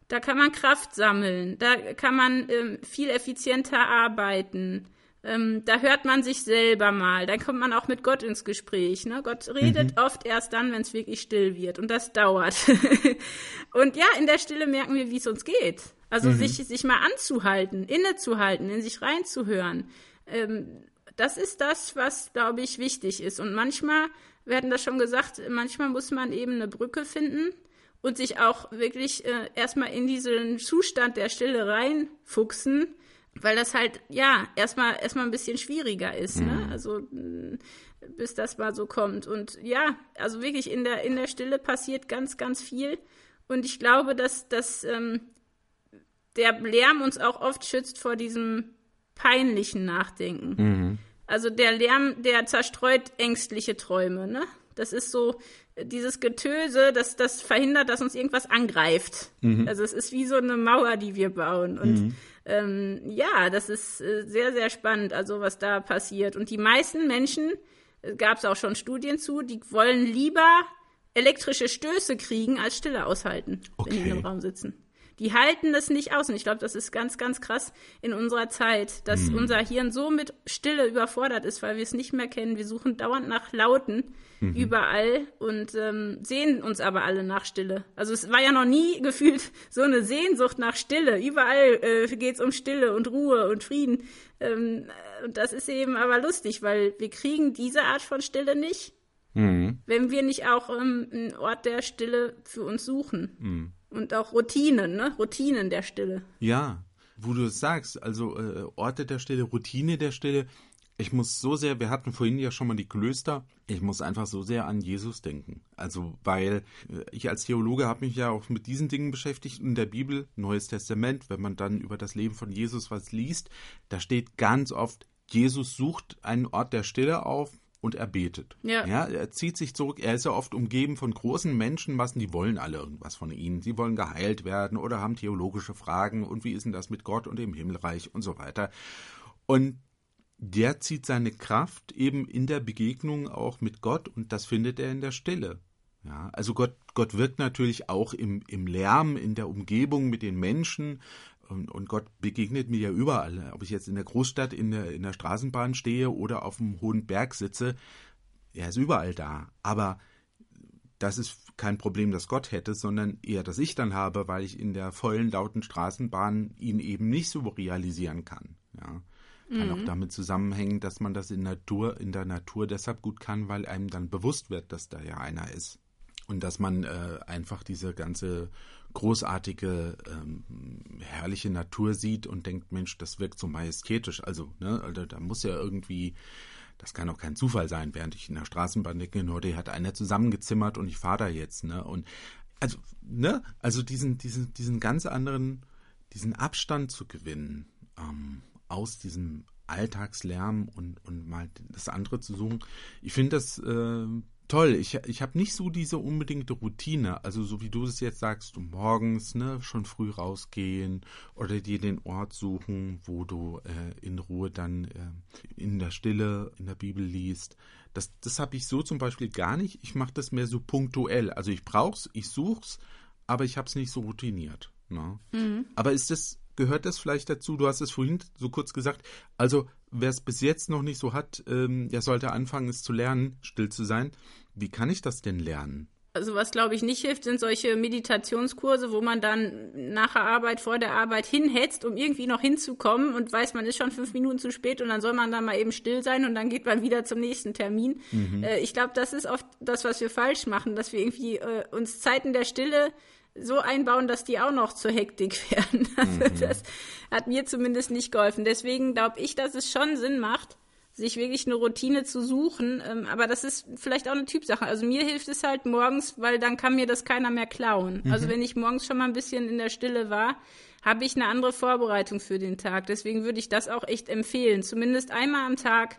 da kann man Kraft sammeln, da kann man ähm, viel effizienter arbeiten. Ähm, da hört man sich selber mal, dann kommt man auch mit Gott ins Gespräch. Ne? Gott redet mhm. oft erst dann, wenn es wirklich still wird und das dauert. und ja, in der Stille merken wir, wie es uns geht. Also mhm. sich, sich mal anzuhalten, innezuhalten, in sich reinzuhören. Ähm, das ist das, was, glaube ich, wichtig ist. Und manchmal, wir hatten das schon gesagt, manchmal muss man eben eine Brücke finden und sich auch wirklich äh, erstmal in diesen Zustand der Stille reinfuchsen weil das halt, ja, erstmal erstmal ein bisschen schwieriger ist, ne? mhm. ne? Also bis das mal so kommt. Und ja, also wirklich in der, in der Stille passiert ganz, ganz viel. Und ich glaube, dass, dass ähm, der Lärm uns auch oft schützt vor diesem peinlichen Nachdenken. Mhm. Also der Lärm, der zerstreut ängstliche Träume, ne? Das ist so, dieses Getöse, das, das verhindert, dass uns irgendwas angreift. Mhm. Also es ist wie so eine Mauer, die wir bauen. Und mhm ähm, ja, das ist äh, sehr, sehr spannend, also was da passiert. Und die meisten Menschen, äh, gab es auch schon Studien zu, die wollen lieber elektrische Stöße kriegen, als Stille aushalten, okay. wenn die im Raum sitzen. Die halten das nicht aus. Und ich glaube, das ist ganz, ganz krass in unserer Zeit, dass mhm. unser Hirn so mit Stille überfordert ist, weil wir es nicht mehr kennen. Wir suchen dauernd nach Lauten mhm. überall und ähm, sehen uns aber alle nach Stille. Also es war ja noch nie gefühlt so eine Sehnsucht nach Stille. Überall äh, geht es um Stille und Ruhe und Frieden. Ähm, und das ist eben aber lustig, weil wir kriegen diese Art von Stille nicht, mhm. wenn wir nicht auch ähm, einen Ort der Stille für uns suchen. Mhm. Und auch Routinen, ne? Routinen der Stille. Ja, wo du es sagst, also äh, Orte der Stille, Routine der Stille. Ich muss so sehr, wir hatten vorhin ja schon mal die Klöster, ich muss einfach so sehr an Jesus denken. Also, weil äh, ich als Theologe habe mich ja auch mit diesen Dingen beschäftigt. In der Bibel, Neues Testament, wenn man dann über das Leben von Jesus was liest, da steht ganz oft, Jesus sucht einen Ort der Stille auf, und er betet. Ja. ja. Er zieht sich zurück. Er ist ja oft umgeben von großen Menschenmassen, die wollen alle irgendwas von ihm. Sie wollen geheilt werden oder haben theologische Fragen und wie ist denn das mit Gott und dem Himmelreich und so weiter. Und der zieht seine Kraft eben in der Begegnung auch mit Gott und das findet er in der Stille. Ja, also Gott, Gott wirkt natürlich auch im, im Lärm, in der Umgebung mit den Menschen, und, und, Gott begegnet mir ja überall. Ob ich jetzt in der Großstadt in der, in der Straßenbahn stehe oder auf einem hohen Berg sitze, er ist überall da. Aber das ist kein Problem, das Gott hätte, sondern eher, das ich dann habe, weil ich in der vollen, lauten Straßenbahn ihn eben nicht so realisieren kann. Ja. Kann mhm. auch damit zusammenhängen, dass man das in, Natur, in der Natur deshalb gut kann, weil einem dann bewusst wird, dass da ja einer ist. Und dass man äh, einfach diese ganze großartige, ähm, herrliche Natur sieht und denkt, Mensch, das wirkt so majestätisch. Also, ne, also da muss ja irgendwie, das kann auch kein Zufall sein, während ich in der Straßenbahn denke, nur die hat einer zusammengezimmert und ich fahre da jetzt, ne? Und also, ne, also diesen, diesen, diesen ganz anderen, diesen Abstand zu gewinnen ähm, aus diesem Alltagslärm und, und mal das andere zu suchen. Ich finde das äh, toll. Ich, ich habe nicht so diese unbedingte Routine, also so wie du es jetzt sagst, du morgens ne, schon früh rausgehen oder dir den Ort suchen, wo du äh, in Ruhe dann äh, in der Stille in der Bibel liest. Das, das habe ich so zum Beispiel gar nicht. Ich mache das mehr so punktuell. Also ich brauch's, ich such's, aber ich habe es nicht so routiniert. Ne? Mhm. Aber ist das, gehört das vielleicht dazu? Du hast es vorhin so kurz gesagt. Also, wer es bis jetzt noch nicht so hat, ähm, der sollte anfangen, es zu lernen, still zu sein. Wie kann ich das denn lernen? Also was glaube ich nicht hilft, sind solche Meditationskurse, wo man dann nach der Arbeit, vor der Arbeit hinhetzt, um irgendwie noch hinzukommen und weiß, man ist schon fünf Minuten zu spät und dann soll man da mal eben still sein und dann geht man wieder zum nächsten Termin. Mhm. Äh, ich glaube, das ist oft das, was wir falsch machen, dass wir irgendwie äh, uns Zeiten der Stille so einbauen, dass die auch noch zur Hektik werden. Also mhm. das hat mir zumindest nicht geholfen. Deswegen glaube ich, dass es schon Sinn macht, sich wirklich eine Routine zu suchen. Ähm, aber das ist vielleicht auch eine Typsache. Also mir hilft es halt morgens, weil dann kann mir das keiner mehr klauen. Mhm. Also wenn ich morgens schon mal ein bisschen in der Stille war, habe ich eine andere Vorbereitung für den Tag. Deswegen würde ich das auch echt empfehlen, zumindest einmal am Tag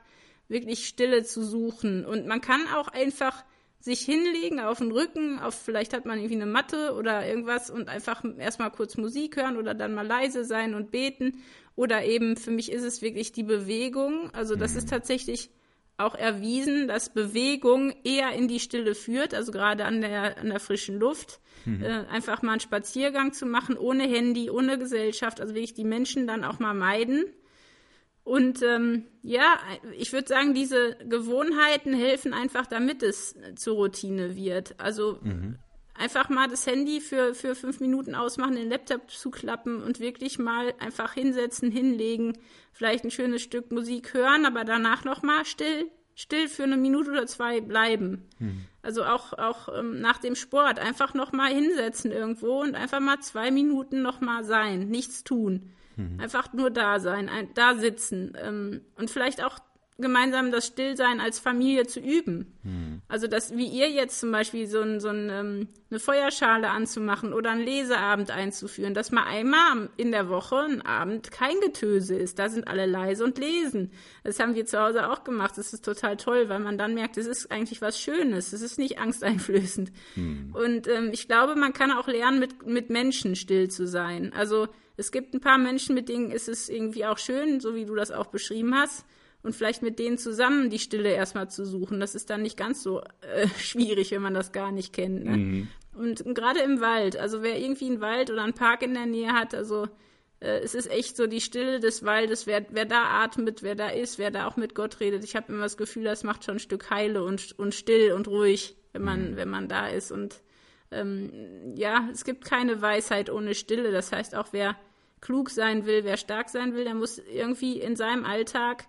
wirklich Stille zu suchen. Und man kann auch einfach sich hinlegen auf den Rücken, auf vielleicht hat man irgendwie eine Matte oder irgendwas und einfach erstmal kurz Musik hören oder dann mal leise sein und beten oder eben für mich ist es wirklich die Bewegung. Also das mhm. ist tatsächlich auch erwiesen, dass Bewegung eher in die Stille führt, also gerade an der, an der frischen Luft. Mhm. Äh, einfach mal einen Spaziergang zu machen, ohne Handy, ohne Gesellschaft, also wirklich die Menschen dann auch mal meiden. Und ähm, ja, ich würde sagen, diese Gewohnheiten helfen einfach, damit es zur Routine wird. Also mhm einfach mal das Handy für, für fünf Minuten ausmachen, den Laptop zuklappen und wirklich mal einfach hinsetzen, hinlegen, vielleicht ein schönes Stück Musik hören, aber danach nochmal still, still für eine Minute oder zwei bleiben. Hm. Also auch, auch ähm, nach dem Sport einfach nochmal hinsetzen irgendwo und einfach mal zwei Minuten nochmal sein, nichts tun. Hm. Einfach nur da sein, ein, da sitzen ähm, und vielleicht auch gemeinsam das Stillsein als Familie zu üben. Hm. Also dass wie ihr jetzt zum Beispiel so, ein, so ein, ähm, eine Feuerschale anzumachen oder einen Leseabend einzuführen, dass mal einmal in der Woche ein Abend kein Getöse ist. Da sind alle leise und lesen. Das haben wir zu Hause auch gemacht. Das ist total toll, weil man dann merkt, es ist eigentlich was Schönes. Es ist nicht angsteinflößend. Hm. Und ähm, ich glaube, man kann auch lernen, mit, mit Menschen still zu sein. Also es gibt ein paar Menschen, mit denen ist es irgendwie auch schön, so wie du das auch beschrieben hast und vielleicht mit denen zusammen die Stille erstmal zu suchen. Das ist dann nicht ganz so äh, schwierig, wenn man das gar nicht kennt. Ne? Mhm. Und gerade im Wald, also wer irgendwie einen Wald oder einen Park in der Nähe hat, also äh, es ist echt so die Stille des Waldes, wer, wer da atmet, wer da ist, wer da auch mit Gott redet. Ich habe immer das Gefühl, das macht schon ein Stück heile und, und still und ruhig, wenn man, mhm. wenn man da ist. Und ähm, ja, es gibt keine Weisheit ohne Stille. Das heißt, auch wer klug sein will, wer stark sein will, der muss irgendwie in seinem Alltag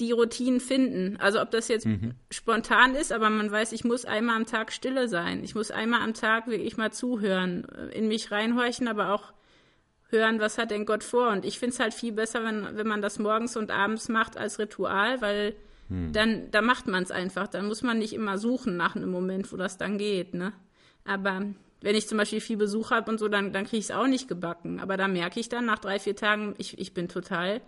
die Routinen finden. Also ob das jetzt mhm. spontan ist, aber man weiß, ich muss einmal am Tag stille sein. Ich muss einmal am Tag wirklich mal zuhören, in mich reinhorchen, aber auch hören, was hat denn Gott vor. Und ich finde es halt viel besser, wenn, wenn man das morgens und abends macht als Ritual, weil mhm. dann, da macht man es einfach. Dann muss man nicht immer suchen nach einem Moment, wo das dann geht, ne? Aber wenn ich zum Beispiel viel Besuch habe und so, dann, dann kriege ich es auch nicht gebacken. Aber da merke ich dann nach drei, vier Tagen, ich, ich bin total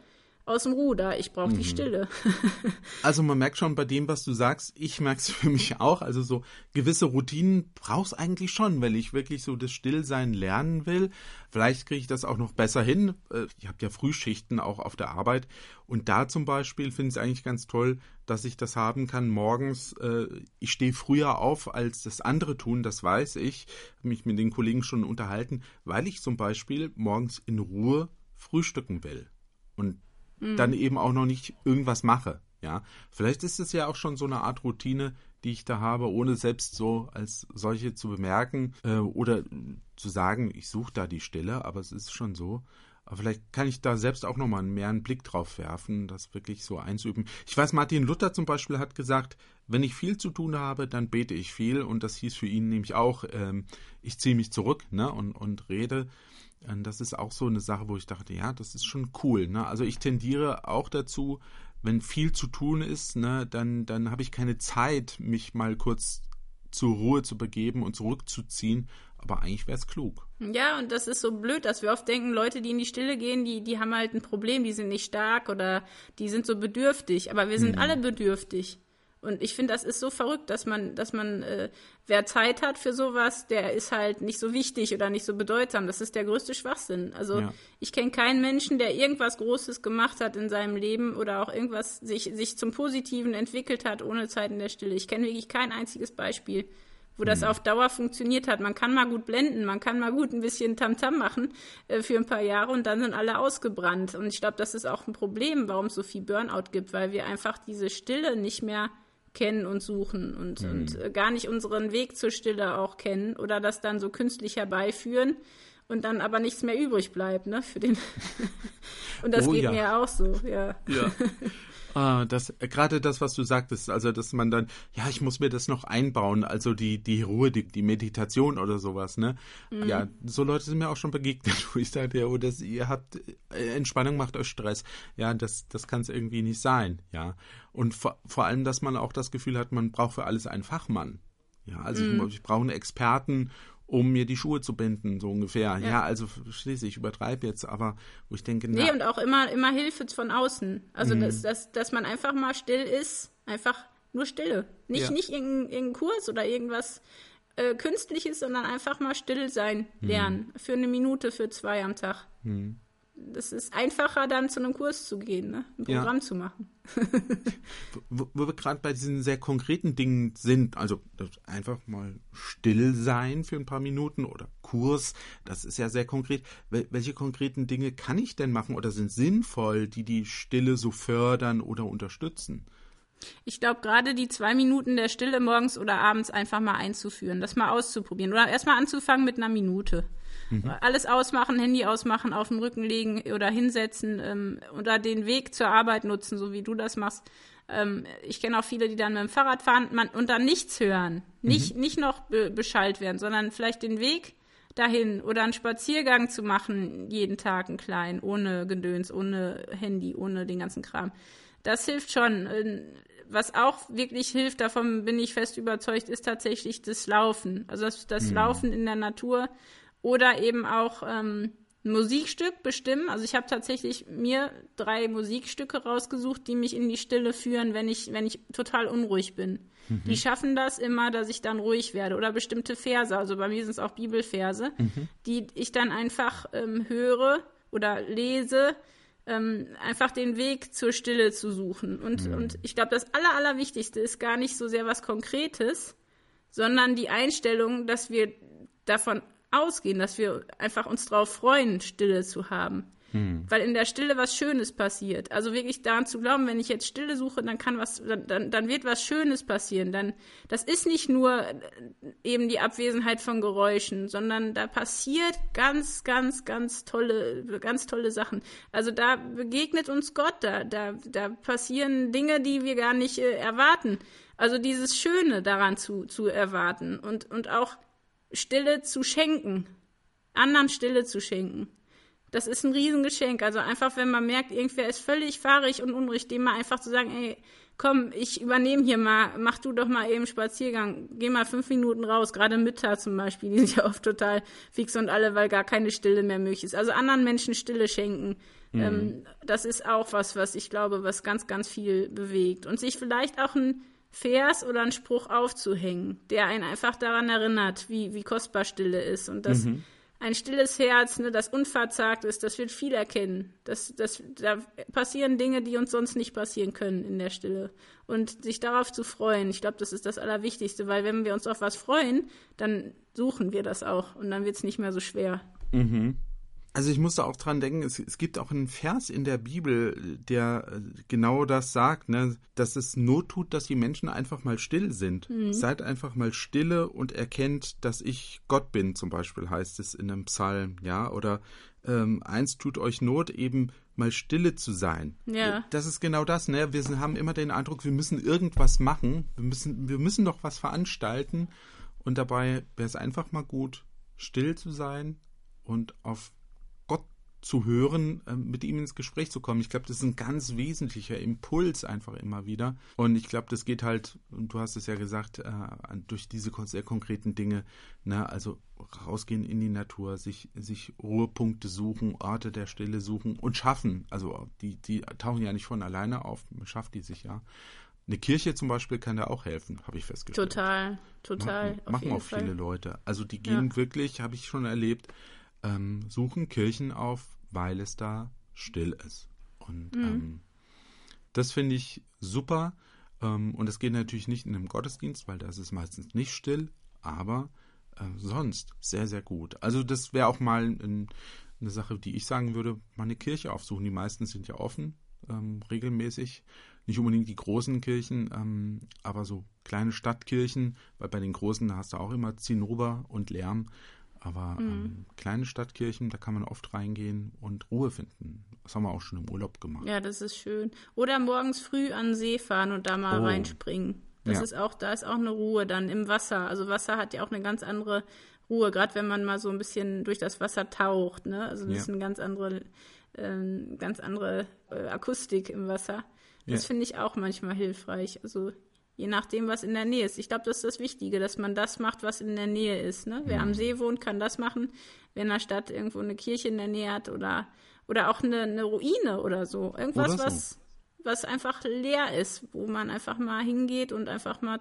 aus dem Ruder. Ich brauche mhm. die Stille. also man merkt schon bei dem, was du sagst, ich merke es für mich auch. Also so gewisse Routinen brauchst eigentlich schon, weil ich wirklich so das Stillsein lernen will. Vielleicht kriege ich das auch noch besser hin. Äh, ich habe ja Frühschichten auch auf der Arbeit. Und da zum Beispiel finde ich es eigentlich ganz toll, dass ich das haben kann morgens. Äh, ich stehe früher auf, als das andere tun, das weiß ich. Habe mich mit den Kollegen schon unterhalten, weil ich zum Beispiel morgens in Ruhe frühstücken will. Und mhm. dann eben auch noch nicht irgendwas mache. Ja, vielleicht ist es ja auch schon so eine Art Routine, die ich da habe, ohne selbst so als solche zu bemerken äh, oder zu sagen, ich suche da die Stelle, aber es ist schon so. Aber vielleicht kann ich da selbst auch nochmal mehr einen Blick drauf werfen, das wirklich so einzuüben. Ich weiß, Martin Luther zum Beispiel hat gesagt, wenn ich viel zu tun habe, dann bete ich viel. Und das hieß für ihn nämlich auch, ähm, ich ziehe mich zurück ne, und, und rede. Das ist auch so eine Sache, wo ich dachte, ja, das ist schon cool. Ne? Also ich tendiere auch dazu, wenn viel zu tun ist, ne, dann, dann habe ich keine Zeit, mich mal kurz zur Ruhe zu begeben und zurückzuziehen. Aber eigentlich wäre es klug. Ja, und das ist so blöd, dass wir oft denken, Leute, die in die Stille gehen, die, die haben halt ein Problem, die sind nicht stark oder die sind so bedürftig. Aber wir sind mhm. alle bedürftig. Und ich finde, das ist so verrückt, dass man, dass man, äh, wer Zeit hat für sowas, der ist halt nicht so wichtig oder nicht so bedeutsam. Das ist der größte Schwachsinn. Also ja. ich kenne keinen Menschen, der irgendwas Großes gemacht hat in seinem Leben oder auch irgendwas sich, sich zum Positiven entwickelt hat ohne Zeit in der Stille. Ich kenne wirklich kein einziges Beispiel. wo das auf Dauer funktioniert hat. Man kann mal gut blenden, man kann mal gut ein bisschen Tamtam machen äh, für ein paar Jahre und dann sind alle ausgebrannt. Und ich glaube, das ist auch ein Problem, warum es so viel Burnout gibt, weil wir einfach diese Stille nicht mehr kennen und suchen und, mhm. und äh, gar nicht unseren Weg zur Stille auch kennen oder das dann so künstlich herbeiführen und dann aber nichts mehr übrig bleibt, ne, für den. und das oh, geht ja. mir auch so, ja. Ja. Ah, das, gerade das, was du sagtest, also dass man dann, ja, ich muss mir das noch einbauen, also die, die Ruhe, die, die Meditation oder sowas, ne? Mhm. Ja, so Leute sind mir auch schon begegnet, wo ich sage, ja, oh, das, ihr habt äh, Entspannung macht euch Stress. Ja, das, das kann es irgendwie nicht sein, ja. Und vor, vor allem, dass man auch das Gefühl hat, man braucht für alles einen Fachmann. Ja, also mhm. ich, ich brauche einen Experten um mir die Schuhe zu binden, so ungefähr. Ja, ja also schließlich, ich übertreibe jetzt, aber wo ich denke, na, Nee, und auch immer, immer Hilfe von außen. Also, mhm. dass, dass, dass man einfach mal still ist, einfach nur Stille. Nicht, ja. nicht irgendein, irgendein Kurs oder irgendwas äh, Künstliches, sondern einfach mal still sein mhm. lernen. Mhm. Für eine Minute, für zwei am Tag. Mhm das ist einfacher, dann zu einem Kurs zu gehen, ne? ein Programm ja. zu machen. wo, wo, wir gerade bei diesen sehr konkreten Dingen sind, also einfach mal still sein für ein paar Minuten oder Kurs, das ist ja sehr konkret. Welche konkreten Dinge kann ich denn machen oder sind sinnvoll, die die Stille so fördern oder unterstützen? Ich glaube, gerade die zwei Minuten der Stille morgens oder abends einfach mal einzuführen, das mal auszuprobieren. Oder erstmal anzufangen mit einer Minute. Mhm. Alles ausmachen, Handy ausmachen, auf den Rücken legen oder hinsetzen ähm, oder den Weg zur Arbeit nutzen, so wie du das machst. Ähm, ich kenne auch viele, die dann mit dem Fahrrad fahren man, und dann nichts hören. Nicht, mhm. nicht noch be beschallt werden, sondern vielleicht den Weg dahin oder einen Spaziergang zu machen, jeden Tag einen kleinen, ohne Gedöns, ohne Handy, ohne den ganzen Kram. Das hilft schon. Was auch wirklich hilft, davon bin ich fest überzeugt, ist tatsächlich das Laufen. Also das, das mhm. Laufen in der Natur oder eben auch ähm, ein Musikstück bestimmen. Also ich habe tatsächlich mir drei Musikstücke rausgesucht, die mich in die Stille führen, wenn ich, wenn ich total unruhig bin. Mhm. Die schaffen das immer, dass ich dann ruhig werde. Oder bestimmte Verse, also bei mir sind es auch Bibelverse, mhm. die ich dann einfach ähm, höre oder lese, ähm, einfach den Weg zur Stille zu suchen. Und, mhm. und ich glaube, das Aller, Allerwichtigste ist gar nicht so sehr was Konkretes, sondern die Einstellung, dass wir davon ausgehen, dass wir einfach uns darauf freuen, Stille zu haben. Hm. Weil in der Stille was Schönes passiert. Also wirklich daran zu glauben, wenn ich jetzt Stille suche, dann kann was, dann, dann wird was Schönes passieren. Dann, das ist nicht nur äh, eben die Abwesenheit von Geräuschen, sondern da passiert ganz, ganz, ganz tolle, ganz tolle Sachen. Also da begegnet uns Gott, da, da, da passieren Dinge, die wir gar nicht äh, erwarten. Also dieses Schöne daran zu, zu erwarten und, und auch Stille zu schenken, anderen Stille zu schenken. Das ist ein Riesengeschenk. Also einfach, wenn man merkt, irgendwer ist völlig fahrig und unruhig, dem mal einfach zu sagen, ey, komm, ich übernehme hier mal, mach du doch mal eben Spaziergang, geh mal fünf Minuten raus, gerade Mütter zum Beispiel, die sind ja oft total fix und alle, weil gar keine Stille mehr möglich ist. Also anderen Menschen Stille schenken, mhm. ähm, das ist auch was, was ich glaube, was ganz, ganz viel bewegt. Und sich vielleicht auch ein Vers oder einen Spruch aufzuhängen, der einen einfach daran erinnert, wie, wie kostbar Stille ist. Und dass mhm. Ein stilles Herz, ne, das unverzagt ist, das wird viel erkennen. Das, das, da passieren Dinge, die uns sonst nicht passieren können in der Stille. Und sich darauf zu freuen, ich glaube, das ist das Allerwichtigste, weil wenn wir uns auf was freuen, dann suchen wir das auch und dann wird es nicht mehr so schwer. Mhm. Also ich musste auch dran denken, es, es, gibt auch einen Vers in der Bibel, der äh, genau das sagt, ne, dass es Not tut, dass die Menschen einfach mal still sind. Mhm. Seid einfach mal stille und erkennt, dass ich Gott bin, zum Beispiel heißt es in einem Psalm, ja, oder ähm, eins tut euch Not, eben mal stille zu sein. Ja. Das ist genau das, ne? Wir sind, haben immer den Eindruck, wir müssen irgendwas machen, wir müssen, wir müssen doch was veranstalten und dabei wäre es einfach mal gut, still zu sein und auf zu hören, ähm, mit ihm ins Gespräch zu kommen. Ich glaube, das ist ein ganz wesentlicher Impuls einfach immer wieder. Und ich glaube, das geht halt, und du hast es ja gesagt, äh, durch diese sehr konkreten Dinge, ne, also rausgehen in die Natur, sich, sich Ruhepunkte suchen, Orte der Stille suchen und schaffen. Also die, die tauchen ja nicht von alleine auf, man schafft die sich ja. Eine Kirche zum Beispiel kann da auch helfen, habe ich festgestellt. Total, total. Machen, machen auch Fall. viele Leute. Also die gehen ja. wirklich, habe ich schon erlebt, ähm, suchen Kirchen auf, weil es da still ist. Und mhm. ähm, das finde ich super. Ähm, und es geht natürlich nicht in einem Gottesdienst, weil da ist es meistens nicht still. aber äh, sonst sehr, sehr gut. Also das wäre auch mal ein, eine Sache, die ich sagen würde, mal eine Kirche aufsuchen. Die meisten sind ja offen, ähm, regelmäßig. Nicht unbedingt die großen Kirchen, ähm, aber so kleine Stadtkirchen, weil bei den großen hast du auch immer Zinnober und Lärm. Aber mhm. ähm, kleine Stadtkirchen, da kann man oft reingehen und Ruhe finden. Das haben wir auch schon im Urlaub gemacht. Ja, das ist schön. Oder morgens früh an den See fahren und da mal oh. reinspringen. Das ja. ist auch, da ist auch eine Ruhe dann im Wasser. Also Wasser hat ja auch eine ganz andere Ruhe, gerade wenn man mal so ein bisschen durch das Wasser taucht. Ne? Also das ja. ist eine ganz andere, äh, ganz andere äh, Akustik im Wasser. Das ja. finde ich auch manchmal hilfreich. Also je nachdem, was in der Nähe ist. Ich glaube, das ist das Wichtige, dass man das macht, was in der Nähe ist. Ne? Wer mhm. am See wohnt, kann das machen. Wer in der Stadt irgendwo eine Kirche in der Nähe hat oder, oder auch eine, eine Ruine oder so. Irgendwas, oder so. was was einfach leer ist, wo man einfach mal hingeht und einfach mal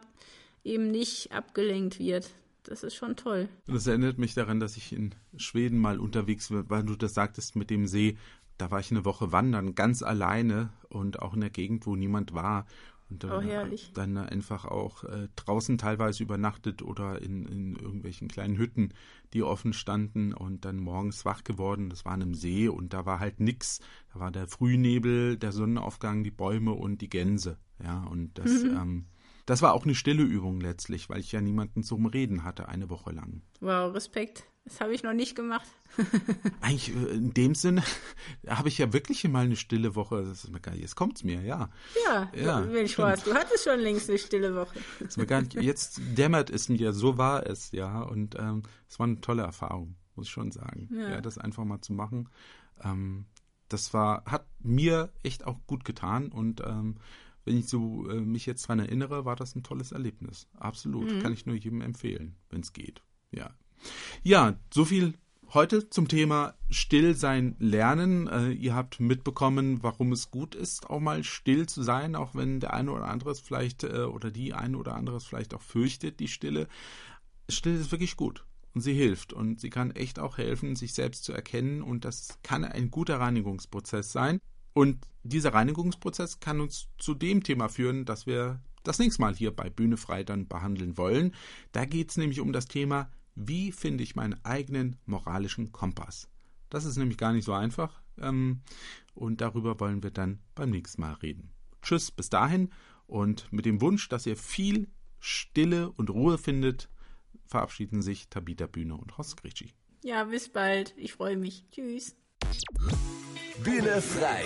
eben nicht abgelenkt wird. Das ist schon toll. Das erinnert mich daran, dass ich in Schweden mal unterwegs war, weil du das sagtest mit dem See. Da war ich eine Woche wandern, ganz alleine und auch in der Gegend, wo niemand war. Und dann, oh, dann einfach auch äh, draußen teilweise übernachtet oder in, in irgendwelchen kleinen Hütten, die offen standen und dann morgens wach geworden. Das war an einem See und da war halt nix. Da war der Frühnebel, der Sonnenaufgang, die Bäume und die Gänse. Ja, und das, mhm. ähm, das war auch eine stille Übung letztlich, weil ich ja niemanden zum Reden hatte, eine Woche lang. Wow, Respekt. Das habe ich noch nicht gemacht. Eigentlich äh, in dem Sinne habe ich ja wirklich mal eine stille Woche. Das ist mir gar nicht, jetzt kommt's mir, ja. Ja, ja Mensch, du hattest schon längst eine stille Woche. ist mir gar nicht, jetzt dämmert es mir, so war es, ja. Und ähm, es war eine tolle Erfahrung, muss ich schon sagen. Ja, ja das einfach mal zu machen. Ähm, das war, hat mir echt auch gut getan und ähm, wenn ich so äh, mich jetzt dran erinnere, war das ein tolles Erlebnis. Absolut. Mhm. Kann ich nur jedem empfehlen, wenn es geht. Ja. Ja, so viel heute zum Thema Stillsein lernen. Äh, ihr habt mitbekommen, warum es gut ist, auch mal still zu sein, auch wenn der eine oder andere es vielleicht äh, oder die eine oder andere es vielleicht auch fürchtet, die Stille. Stille ist wirklich gut und sie hilft und sie kann echt auch helfen, sich selbst zu erkennen und das kann ein guter Reinigungsprozess sein. Und dieser Reinigungsprozess kann uns zu dem Thema führen, das wir das nächste Mal hier bei Bühne frei dann behandeln wollen. Da geht es nämlich um das Thema wie finde ich meinen eigenen moralischen Kompass? Das ist nämlich gar nicht so einfach ähm, und darüber wollen wir dann beim nächsten Mal reden. Tschüss, bis dahin und mit dem Wunsch, dass ihr viel Stille und Ruhe findet, verabschieden sich Tabita Bühne und Horst Gritschi. Ja, bis bald. Ich freue mich. Tschüss. Bühne frei.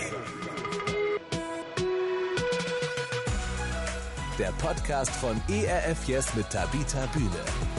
Der Podcast von ERF Yes mit Tabita Bühne.